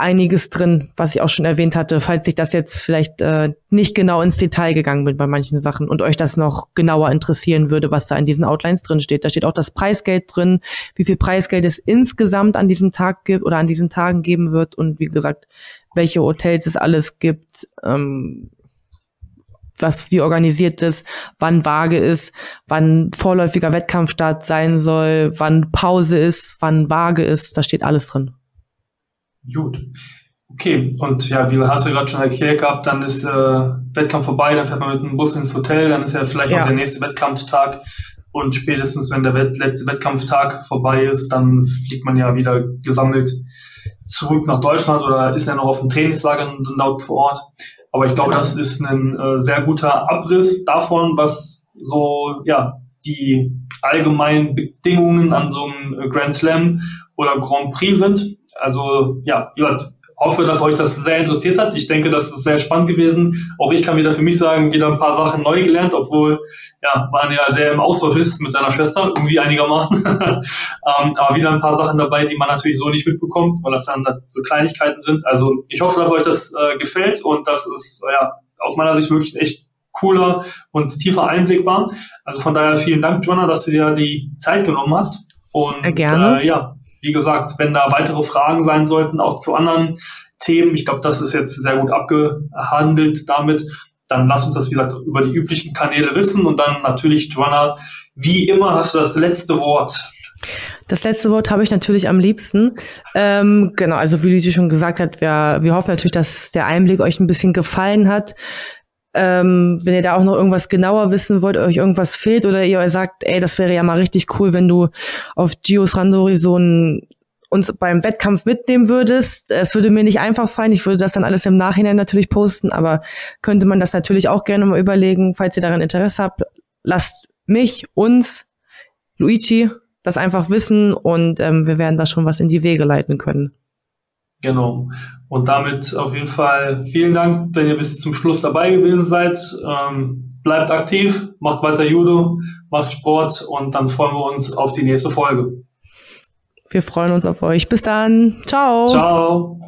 einiges drin, was ich auch schon erwähnt hatte, falls ich das jetzt vielleicht äh, nicht genau ins Detail gegangen bin bei manchen Sachen und euch das noch genauer interessieren würde, was da in diesen Outlines drin steht. Da steht auch das Preisgeld drin, wie viel Preisgeld es insgesamt an diesem Tag gibt oder an diesen Tagen geben wird und wie gesagt, welche Hotels es alles gibt, ähm, was wie organisiert ist, wann Waage ist, wann vorläufiger Wettkampfstart sein soll, wann Pause ist, wann Waage ist, da steht alles drin. Gut. Okay, und ja, wie hast du gerade schon erklärt gehabt, dann ist äh, Wettkampf vorbei, dann fährt man mit dem Bus ins Hotel, dann ist ja vielleicht ja. auch der nächste Wettkampftag und spätestens, wenn der Wett letzte Wettkampftag vorbei ist, dann fliegt man ja wieder gesammelt zurück nach Deutschland oder ist ja noch auf dem Trainingslager dort vor Ort. Aber ich glaube, genau. das ist ein äh, sehr guter Abriss davon, was so ja die allgemeinen Bedingungen an so einem Grand Slam oder Grand Prix sind. Also ja, wie gesagt, hoffe, dass euch das sehr interessiert hat. Ich denke, das ist sehr spannend gewesen. Auch ich kann wieder für mich sagen, wieder ein paar Sachen neu gelernt, obwohl ja, man ja sehr im Austausch ist mit seiner Schwester, irgendwie einigermaßen. ähm, aber wieder ein paar Sachen dabei, die man natürlich so nicht mitbekommt, weil das dann so Kleinigkeiten sind. Also ich hoffe, dass euch das äh, gefällt und das ist ja aus meiner Sicht wirklich echt cooler und tiefer Einblick war. Also von daher vielen Dank, Joanna, dass du dir die Zeit genommen hast. Und gerne. Äh, ja, wie gesagt, wenn da weitere Fragen sein sollten, auch zu anderen Themen, ich glaube, das ist jetzt sehr gut abgehandelt damit, dann lass uns das, wie gesagt, über die üblichen Kanäle wissen und dann natürlich, Joanna, wie immer hast du das letzte Wort. Das letzte Wort habe ich natürlich am liebsten. Ähm, genau, also wie Luigi schon gesagt hat, wir, wir hoffen natürlich, dass der Einblick euch ein bisschen gefallen hat. Ähm, wenn ihr da auch noch irgendwas genauer wissen wollt, euch irgendwas fehlt oder ihr sagt, ey, das wäre ja mal richtig cool, wenn du auf Gios Randori so ein uns beim Wettkampf mitnehmen würdest. Es würde mir nicht einfach fallen. Ich würde das dann alles im Nachhinein natürlich posten, aber könnte man das natürlich auch gerne mal überlegen, falls ihr daran Interesse habt. Lasst mich, uns, Luigi, das einfach wissen und ähm, wir werden da schon was in die Wege leiten können. Genau. Und damit auf jeden Fall vielen Dank, wenn ihr bis zum Schluss dabei gewesen seid. Ähm, bleibt aktiv, macht weiter Judo, macht Sport und dann freuen wir uns auf die nächste Folge. Wir freuen uns auf euch. Bis dann. Ciao. Ciao.